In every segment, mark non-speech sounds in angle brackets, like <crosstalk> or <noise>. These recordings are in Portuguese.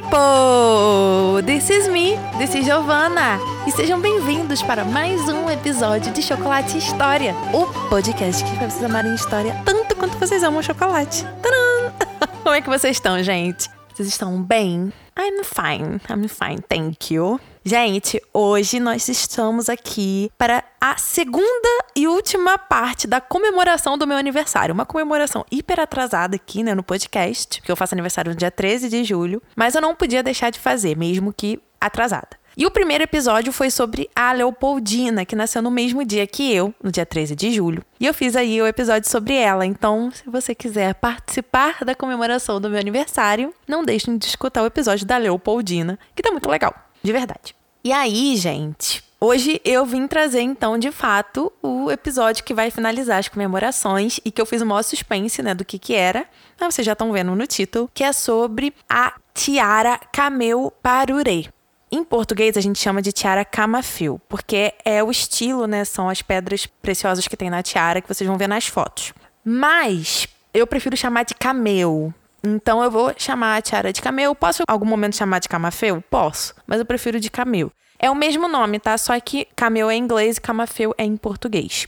people! This is me, this is Giovanna. E sejam bem-vindos para mais um episódio de Chocolate História, o podcast que faz vocês amarem história tanto quanto vocês amam chocolate. Tadã! <laughs> Como é que vocês estão, gente? Vocês estão bem? I'm fine, I'm fine, thank you. Gente, hoje nós estamos aqui para a segunda e última parte da comemoração do meu aniversário. Uma comemoração hiper atrasada aqui, né, no podcast, porque eu faço aniversário no dia 13 de julho, mas eu não podia deixar de fazer, mesmo que atrasada. E o primeiro episódio foi sobre a Leopoldina, que nasceu no mesmo dia que eu, no dia 13 de julho. E eu fiz aí o episódio sobre ela. Então, se você quiser participar da comemoração do meu aniversário, não deixem de escutar o episódio da Leopoldina, que tá muito legal, de verdade. E aí, gente, Hoje eu vim trazer, então, de fato, o episódio que vai finalizar as comemorações e que eu fiz o maior suspense, né, do que que era. Mas vocês já estão vendo no título, que é sobre a tiara Camel Parure. Em português, a gente chama de tiara camafil, porque é o estilo, né? São as pedras preciosas que tem na tiara que vocês vão ver nas fotos. Mas eu prefiro chamar de camel. Então eu vou chamar a tiara de camel. Posso em algum momento chamar de camafeu? Posso, mas eu prefiro de camel. É o mesmo nome, tá? Só que camel é em inglês e camafeu é em português.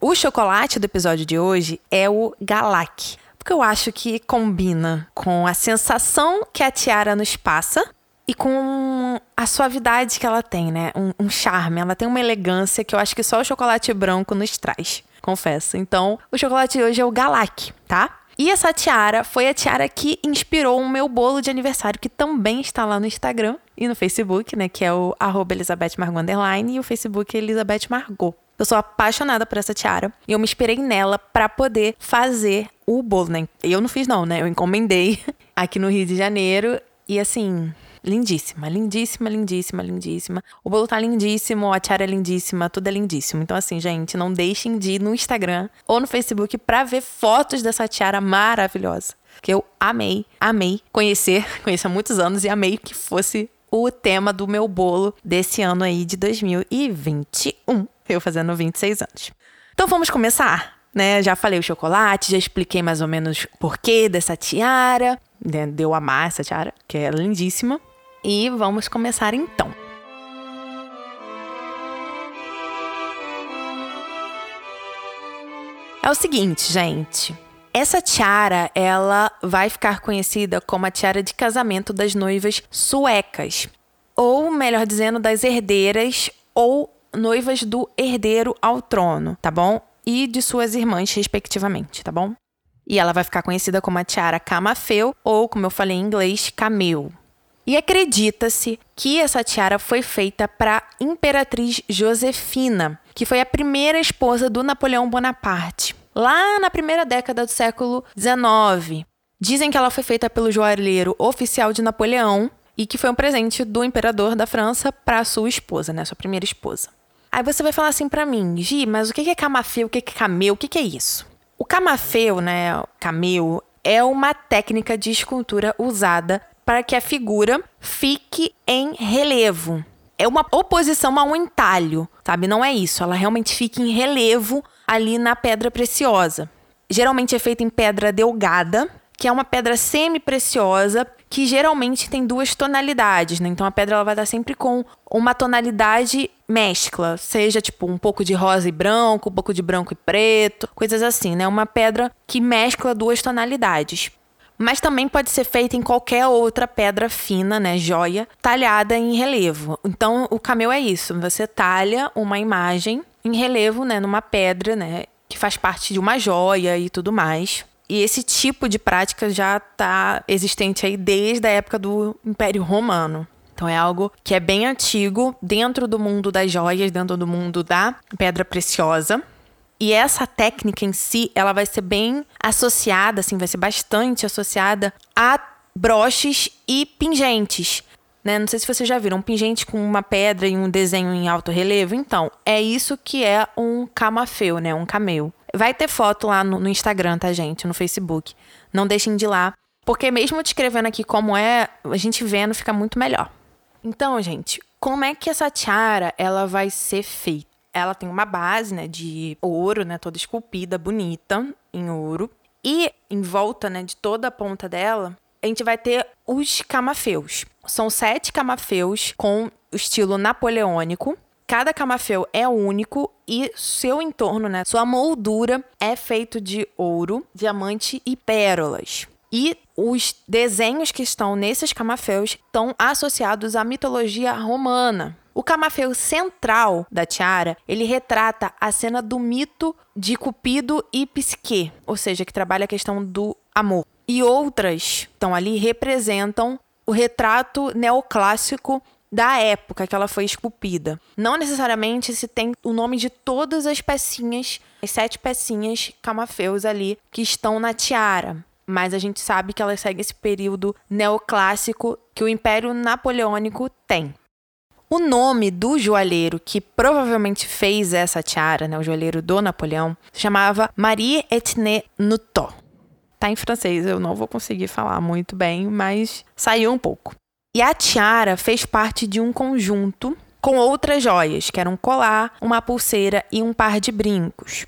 O chocolate do episódio de hoje é o Galac, porque eu acho que combina com a sensação que a tiara nos passa e com a suavidade que ela tem, né? Um, um, charme. Ela tem uma elegância que eu acho que só o chocolate branco nos traz, confesso. Então, o chocolate de hoje é o Galac, tá? E essa tiara foi a tiara que inspirou o meu bolo de aniversário, que também está lá no Instagram e no Facebook, né? Que é o arroba Elizabeth Margot e o Facebook é Elizabeth Margot. Eu sou apaixonada por essa tiara e eu me inspirei nela para poder fazer o bolo, né? Eu não fiz não, né? Eu encomendei <laughs> aqui no Rio de Janeiro e assim, lindíssima, lindíssima, lindíssima, lindíssima. O bolo tá lindíssimo, a tiara é lindíssima, tudo é lindíssimo. Então, assim, gente, não deixem de ir no Instagram ou no Facebook pra ver fotos dessa tiara maravilhosa. Que eu amei, amei conhecer, <laughs> conheço há muitos anos e amei que fosse o tema do meu bolo desse ano aí de 2021. Eu fazendo 26 anos. Então vamos começar, né? Já falei o chocolate, já expliquei mais ou menos o porquê dessa tiara, né? Deu amar essa tiara, que é lindíssima. E vamos começar então. É o seguinte, gente. Essa tiara, ela vai ficar conhecida como a tiara de casamento das noivas suecas, ou melhor dizendo, das herdeiras ou noivas do herdeiro ao trono, tá bom? E de suas irmãs, respectivamente, tá bom? E ela vai ficar conhecida como a tiara camafeu, ou como eu falei em inglês, cameu. E acredita-se que essa tiara foi feita para Imperatriz Josefina, que foi a primeira esposa do Napoleão Bonaparte, lá na primeira década do século XIX. Dizem que ela foi feita pelo joalheiro oficial de Napoleão e que foi um presente do imperador da França para sua esposa, né, sua primeira esposa. Aí você vai falar assim para mim, Gi, mas o que é camafeu, o que é cameu, o que é isso? O camafeu, né, cameu, é uma técnica de escultura usada para que a figura fique em relevo. É uma oposição a um entalho, sabe? Não é isso. Ela realmente fica em relevo ali na pedra preciosa. Geralmente é feita em pedra delgada, que é uma pedra semi-preciosa que geralmente tem duas tonalidades, né? Então a pedra ela vai estar sempre com uma tonalidade mescla, seja tipo um pouco de rosa e branco, um pouco de branco e preto, coisas assim, né? Uma pedra que mescla duas tonalidades. Mas também pode ser feita em qualquer outra pedra fina, né, joia, talhada em relevo. Então, o camel é isso, você talha uma imagem em relevo, né, numa pedra, né, que faz parte de uma joia e tudo mais. E esse tipo de prática já está existente aí desde a época do Império Romano. Então é algo que é bem antigo dentro do mundo das joias, dentro do mundo da pedra preciosa. E essa técnica em si, ela vai ser bem associada, assim, vai ser bastante associada a broches e pingentes. Né? Não sei se vocês já viram um pingente com uma pedra e um desenho em alto relevo. Então, é isso que é um camafeu, né? Um cameu. Vai ter foto lá no, no Instagram, tá, gente? No Facebook. Não deixem de ir lá. Porque mesmo descrevendo aqui como é, a gente vendo fica muito melhor. Então, gente, como é que essa tiara ela vai ser feita? Ela tem uma base, né, de ouro, né, toda esculpida, bonita, em ouro. E em volta, né, de toda a ponta dela, a gente vai ter os camafeus. São sete camafeus com estilo napoleônico. Cada camafeu é único e seu entorno, né, sua moldura é feito de ouro, diamante e pérolas. E os desenhos que estão nesses camafeus estão associados à mitologia romana. O camafeu central da tiara, ele retrata a cena do mito de Cupido e Psique, ou seja, que trabalha a questão do amor. E outras estão ali representam o retrato neoclássico da época que ela foi esculpida. Não necessariamente se tem o nome de todas as pecinhas, as sete pecinhas camafeus ali que estão na tiara. Mas a gente sabe que ela segue esse período neoclássico que o Império Napoleônico tem. O nome do joalheiro que provavelmente fez essa tiara, né, o joalheiro do Napoleão, chamava Marie Etienne Nutot. Tá em francês, eu não vou conseguir falar muito bem, mas saiu um pouco. E a tiara fez parte de um conjunto com outras joias, que eram um colar, uma pulseira e um par de brincos.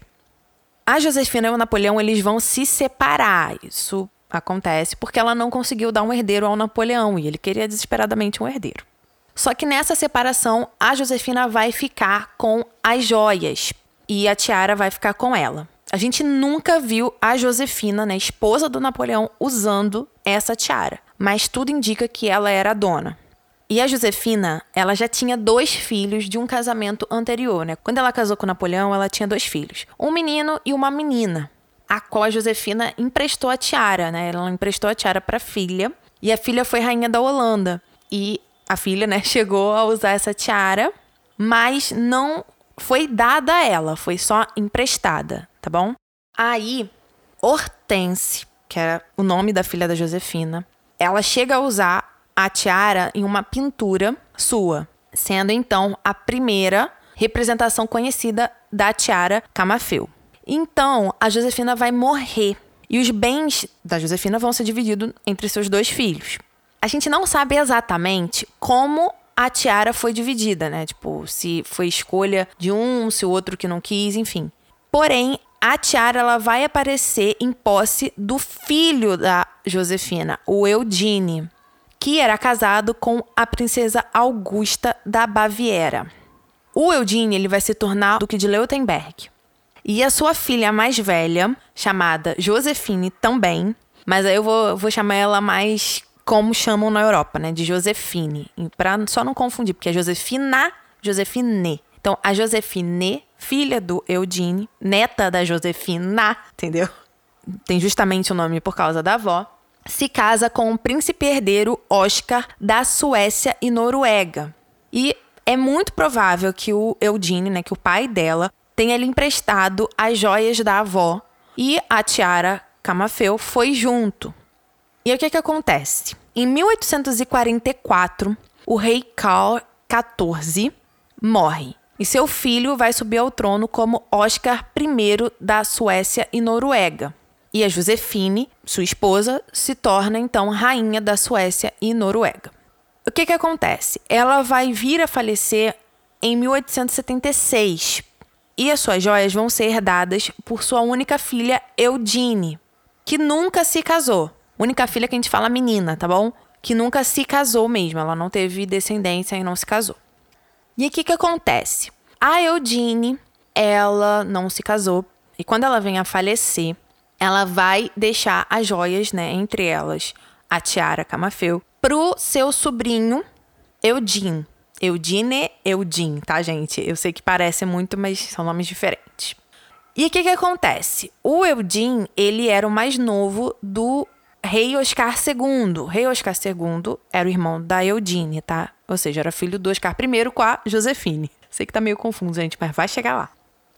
A Josefina e o Napoleão eles vão se separar. Isso acontece porque ela não conseguiu dar um herdeiro ao Napoleão e ele queria desesperadamente um herdeiro. Só que nessa separação, a Josefina vai ficar com as joias e a Tiara vai ficar com ela. A gente nunca viu a Josefina, né, esposa do Napoleão, usando essa tiara, mas tudo indica que ela era a dona. E a Josefina, ela já tinha dois filhos de um casamento anterior, né? Quando ela casou com Napoleão, ela tinha dois filhos, um menino e uma menina, a qual a Josefina emprestou a tiara, né? Ela emprestou a tiara para a filha, e a filha foi rainha da Holanda. E a filha, né, <laughs> chegou a usar essa tiara, mas não foi dada a ela, foi só emprestada, tá bom? Aí, Hortense, que era o nome da filha da Josefina, ela chega a usar a tiara em uma pintura sua, sendo então a primeira representação conhecida da tiara Camafeu. Então, a Josefina vai morrer e os bens da Josefina vão ser divididos entre seus dois filhos. A gente não sabe exatamente como a tiara foi dividida, né? Tipo, se foi escolha de um, se o outro que não quis, enfim. Porém, a tiara ela vai aparecer em posse do filho da Josefina, o Eudine, que era casado com a princesa Augusta da Baviera. O Eudine ele vai se tornar duque de Leutenberg. E a sua filha mais velha, chamada Josefine também, mas aí eu vou, vou chamar ela mais como chamam na Europa, né? De Josefine. Para só não confundir, porque é Josefina, Josefine. Então, a Josefine, filha do Eudine, neta da Josefina, entendeu? Tem justamente o nome por causa da avó. Se casa com o príncipe herdeiro Oscar da Suécia e Noruega. E é muito provável que o Eudine, né, que o pai dela, tenha lhe emprestado as joias da avó e a tiara Camafeu foi junto. E o que, que acontece? Em 1844, o rei Carl XIV morre e seu filho vai subir ao trono como Oscar I da Suécia e Noruega. E a Josefine, sua esposa, se torna então rainha da Suécia e Noruega. O que, que acontece? Ela vai vir a falecer em 1876 e as suas joias vão ser herdadas por sua única filha Eudine, que nunca se casou. Única filha que a gente fala menina, tá bom? Que nunca se casou mesmo, ela não teve descendência e não se casou. E o que que acontece? A Eudine, ela não se casou e quando ela vem a falecer, ela vai deixar as joias, né, entre elas a tiara Camafeu, pro seu sobrinho Eudine. Eudine, Eudine, tá, gente? Eu sei que parece muito, mas são nomes diferentes. E o que que acontece? O Eudine, ele era o mais novo do rei Oscar II. Rei Oscar II era o irmão da Eudine, tá? Ou seja, era filho do Oscar I com a Josefine. Sei que tá meio confuso, gente, mas vai chegar lá.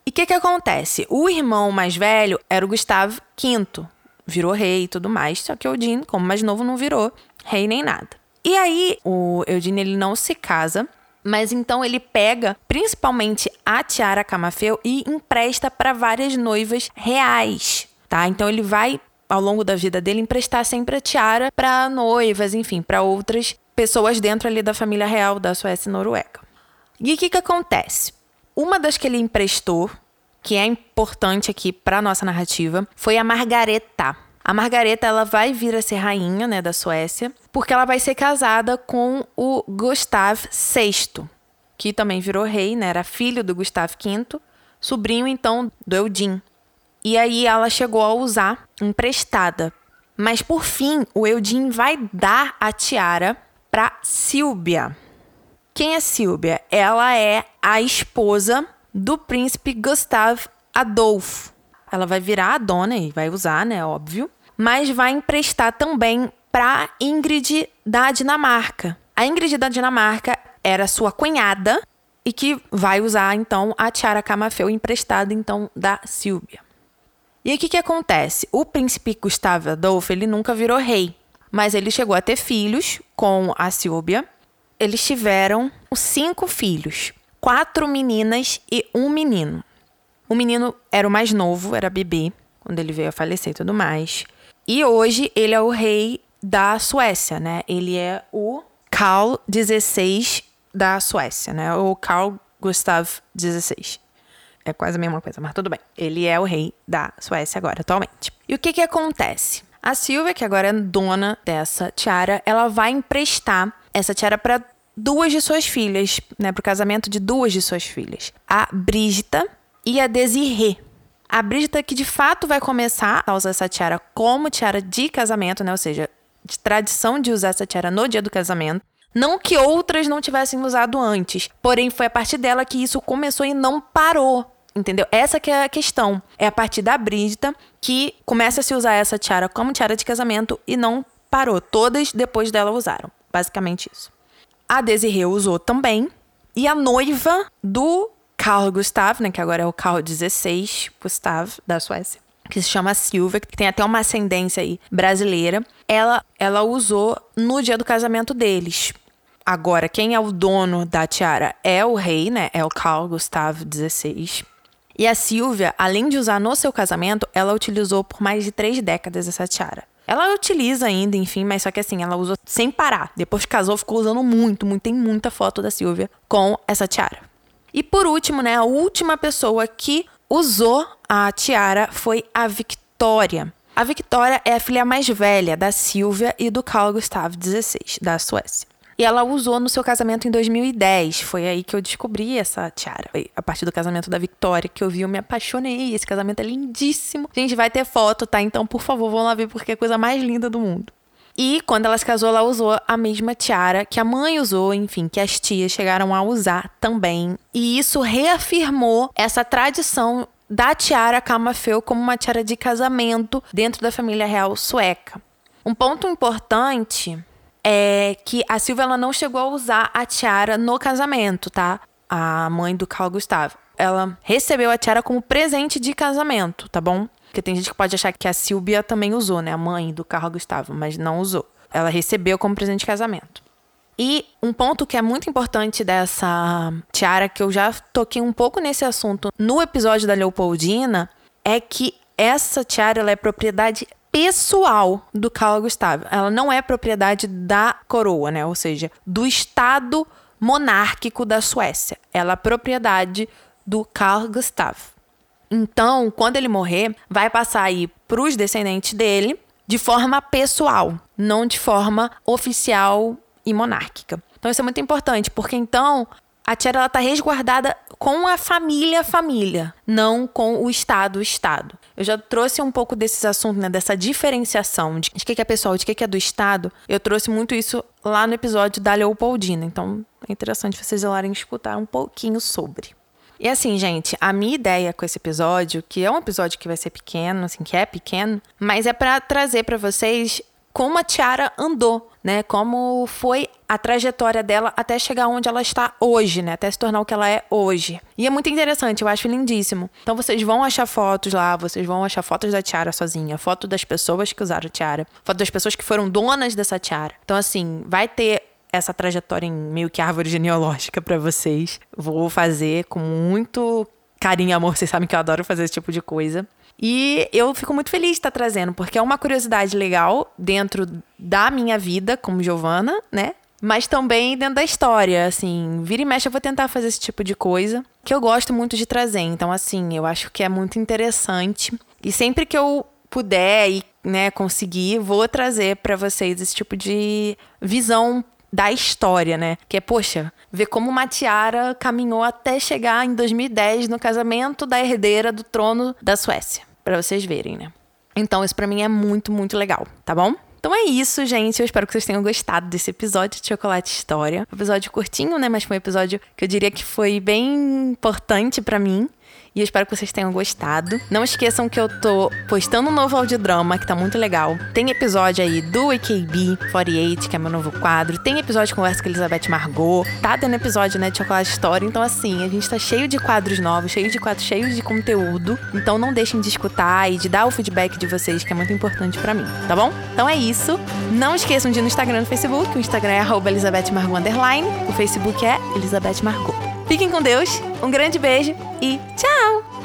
E o que que acontece? O irmão mais velho era o Gustavo V. Virou rei e tudo mais, só que Eudine, como mais novo, não virou rei nem nada. E aí, o Eudine, ele não se casa, mas então ele pega principalmente a tiara Camafeu e empresta para várias noivas reais, tá? Então ele vai ao longo da vida dele, emprestar sempre a tiara para noivas, enfim, para outras pessoas dentro ali da família real da Suécia e Noruega. E o que, que acontece? Uma das que ele emprestou, que é importante aqui para nossa narrativa, foi a Margareta. A Margareta ela vai vir a ser rainha, né, da Suécia, porque ela vai ser casada com o Gustav VI, que também virou rei, né, era filho do Gustav V, sobrinho então do Eudin. E aí ela chegou a usar emprestada. Mas por fim, o Eudin vai dar a tiara para Silvia. Quem é Silvia? Ela é a esposa do príncipe Gustav Adolfo. Ela vai virar a dona e vai usar, né, óbvio mas vai emprestar também para Ingrid da Dinamarca. A Ingrid da Dinamarca era sua cunhada e que vai usar então a tiara Camafeu emprestada então da Silvia. E o que, que acontece? O príncipe Gustavo Adolfo ele nunca virou rei, mas ele chegou a ter filhos com a Silvia. Eles tiveram cinco filhos, quatro meninas e um menino. O menino era o mais novo, era bebê, quando ele veio a falecer e tudo mais. E hoje ele é o rei da Suécia, né? Ele é o Carl XVI da Suécia, né? O Carl Gustav XVI. É quase a mesma coisa, mas tudo bem. Ele é o rei da Suécia agora, atualmente. E o que que acontece? A Silvia, que agora é dona dessa tiara, ela vai emprestar essa tiara para duas de suas filhas, né, para o casamento de duas de suas filhas, a Brígida e a Desirê. A Brígida que de fato vai começar a usar essa tiara como tiara de casamento, né? Ou seja, de tradição de usar essa tiara no dia do casamento. Não que outras não tivessem usado antes, porém foi a partir dela que isso começou e não parou. Entendeu? Essa que é a questão. É a partir da Brígida que começa a se usar essa tiara como tiara de casamento e não parou. Todas depois dela usaram. Basicamente isso. A Desirê usou também. E a noiva do Carl Gustav, né, que agora é o Carl XVI Gustav da Suécia, que se chama Silvia, que tem até uma ascendência aí brasileira. Ela ela usou no dia do casamento deles. Agora, quem é o dono da tiara é o rei, né? É o Carl Gustav XVI. E a Silvia, além de usar no seu casamento, ela utilizou por mais de três décadas essa tiara. Ela utiliza ainda, enfim, mas só que assim, ela usou sem parar. Depois que casou, ficou usando muito, muito. Tem muita foto da Silvia com essa tiara. E por último, né, a última pessoa que usou a tiara foi a Victoria. A Victoria é a filha mais velha da Silvia e do Carl Gustav XVI, da Suécia. E ela usou no seu casamento em 2010. Foi aí que eu descobri essa tiara. Foi a partir do casamento da Victoria que eu vi, eu me apaixonei. Esse casamento é lindíssimo. Gente, vai ter foto, tá? Então, por favor, vão lá ver porque é a coisa mais linda do mundo. E quando ela se casou, ela usou a mesma tiara que a mãe usou, enfim, que as tias chegaram a usar também. E isso reafirmou essa tradição da tiara Camafeu como uma tiara de casamento dentro da família real sueca. Um ponto importante é que a Silvia ela não chegou a usar a tiara no casamento, tá? A mãe do Carl Gustavo. Ela recebeu a tiara como presente de casamento, tá bom? Porque tem gente que pode achar que a Silvia também usou, né? A mãe do Carl Gustavo, mas não usou. Ela recebeu como presente de casamento. E um ponto que é muito importante dessa tiara, que eu já toquei um pouco nesse assunto no episódio da Leopoldina, é que essa tiara é propriedade pessoal do Carl Gustavo. Ela não é propriedade da coroa, né? Ou seja, do Estado monárquico da Suécia. Ela é propriedade do Carl Gustavo. Então, quando ele morrer, vai passar aí para os descendentes dele de forma pessoal, não de forma oficial e monárquica. Então, isso é muito importante, porque então a tiara está resguardada com a família família, não com o Estado Estado. Eu já trouxe um pouco desses assuntos, né, dessa diferenciação de, de que é pessoal, de que é do Estado. Eu trouxe muito isso lá no episódio da Leopoldina. Então, é interessante vocês ir lá escutar um pouquinho sobre. E assim, gente, a minha ideia com esse episódio, que é um episódio que vai ser pequeno, assim, que é pequeno, mas é para trazer para vocês como a Tiara andou, né? Como foi a trajetória dela até chegar onde ela está hoje, né? Até se tornar o que ela é hoje. E é muito interessante, eu acho lindíssimo. Então vocês vão achar fotos lá, vocês vão achar fotos da Tiara sozinha, foto das pessoas que usaram a Tiara, foto das pessoas que foram donas dessa Tiara. Então assim, vai ter essa trajetória em meio que árvore genealógica para vocês. Vou fazer com muito carinho e amor, vocês sabem que eu adoro fazer esse tipo de coisa. E eu fico muito feliz de estar trazendo, porque é uma curiosidade legal dentro da minha vida como Giovana, né? Mas também dentro da história, assim, vira e mexe eu vou tentar fazer esse tipo de coisa, que eu gosto muito de trazer. Então, assim, eu acho que é muito interessante. E sempre que eu puder e né, conseguir, vou trazer para vocês esse tipo de visão da história, né? Que é, poxa, ver como uma tiara caminhou até chegar em 2010 no casamento da herdeira do trono da Suécia, para vocês verem, né? Então, isso para mim é muito, muito legal, tá bom? Então é isso, gente. Eu espero que vocês tenham gostado desse episódio de Chocolate História. Um episódio curtinho, né? Mas foi um episódio que eu diria que foi bem importante para mim. E eu espero que vocês tenham gostado. Não esqueçam que eu tô postando um novo audiodrama, que tá muito legal. Tem episódio aí do AKB 48, que é meu novo quadro. Tem episódio de conversa com Elizabeth Margot. Tá tendo episódio, né, de Chocolate História. Então, assim, a gente tá cheio de quadros novos, cheio de quadros, cheio de conteúdo. Então, não deixem de escutar e de dar o feedback de vocês, que é muito importante para mim, tá bom? Então é isso. Não esqueçam de ir no Instagram e no Facebook. O Instagram é Elizabeth Margot O Facebook é Elizabeth Margot. Fiquem com Deus, um grande beijo e tchau!